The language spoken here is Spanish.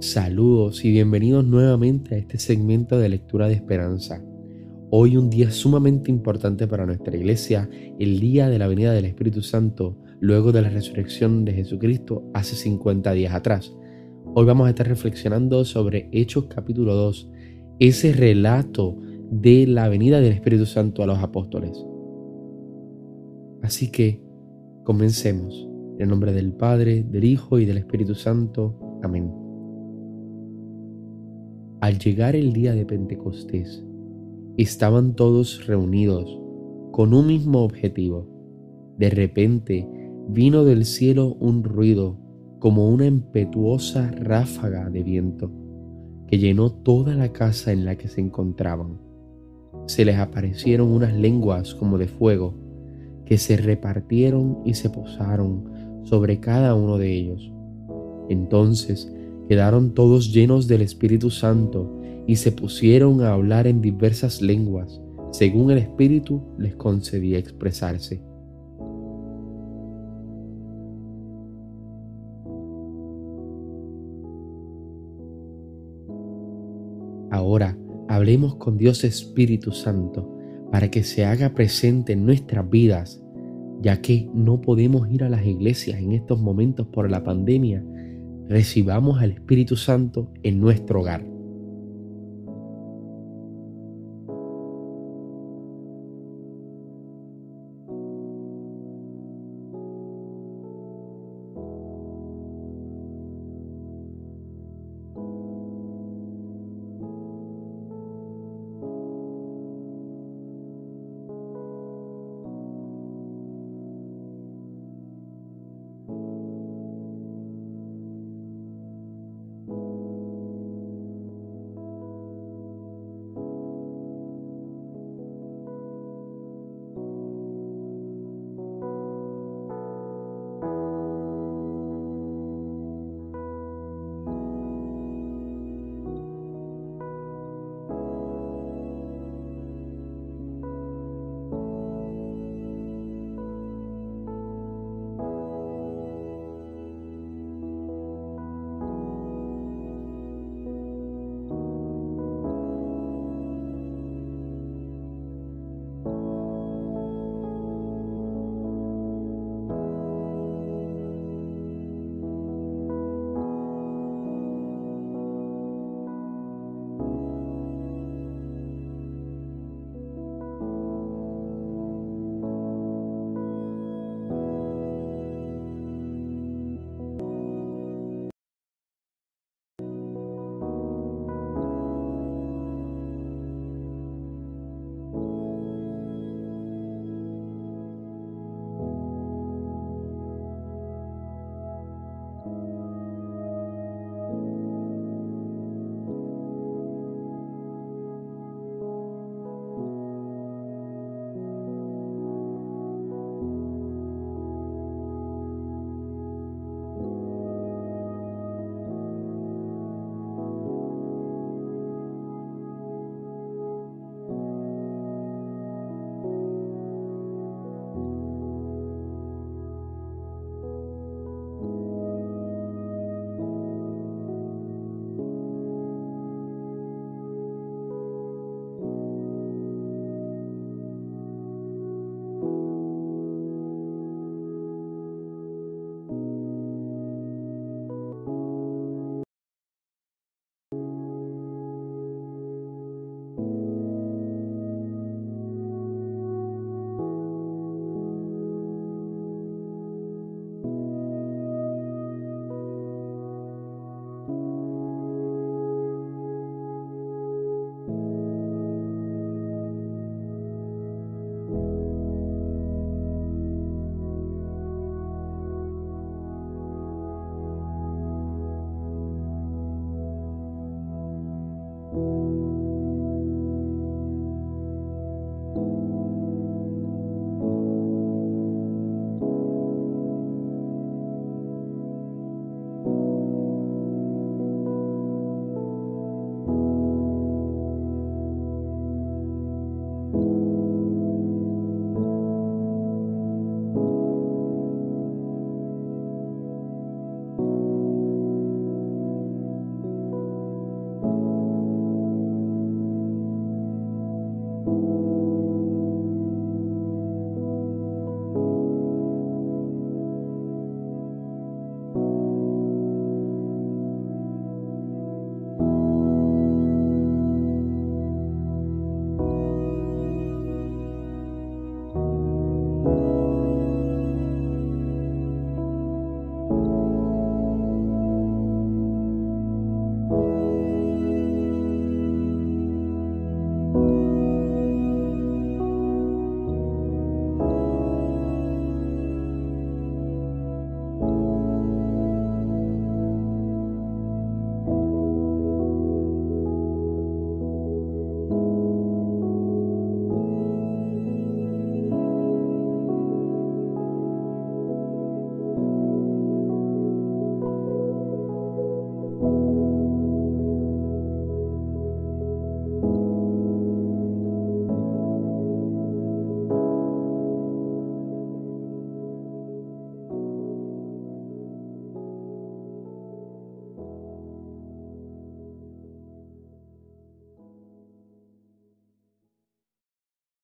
Saludos y bienvenidos nuevamente a este segmento de lectura de esperanza. Hoy un día sumamente importante para nuestra iglesia, el día de la venida del Espíritu Santo, luego de la resurrección de Jesucristo hace 50 días atrás. Hoy vamos a estar reflexionando sobre Hechos capítulo 2, ese relato de la venida del Espíritu Santo a los apóstoles. Así que comencemos. En el nombre del Padre, del Hijo y del Espíritu Santo. Amén. Al llegar el día de Pentecostés, estaban todos reunidos con un mismo objetivo. De repente vino del cielo un ruido como una impetuosa ráfaga de viento que llenó toda la casa en la que se encontraban. Se les aparecieron unas lenguas como de fuego que se repartieron y se posaron sobre cada uno de ellos. Entonces quedaron todos llenos del Espíritu Santo y se pusieron a hablar en diversas lenguas, según el Espíritu les concedía expresarse. Ahora hablemos con Dios Espíritu Santo para que se haga presente en nuestras vidas, ya que no podemos ir a las iglesias en estos momentos por la pandemia recibamos al Espíritu Santo en nuestro hogar.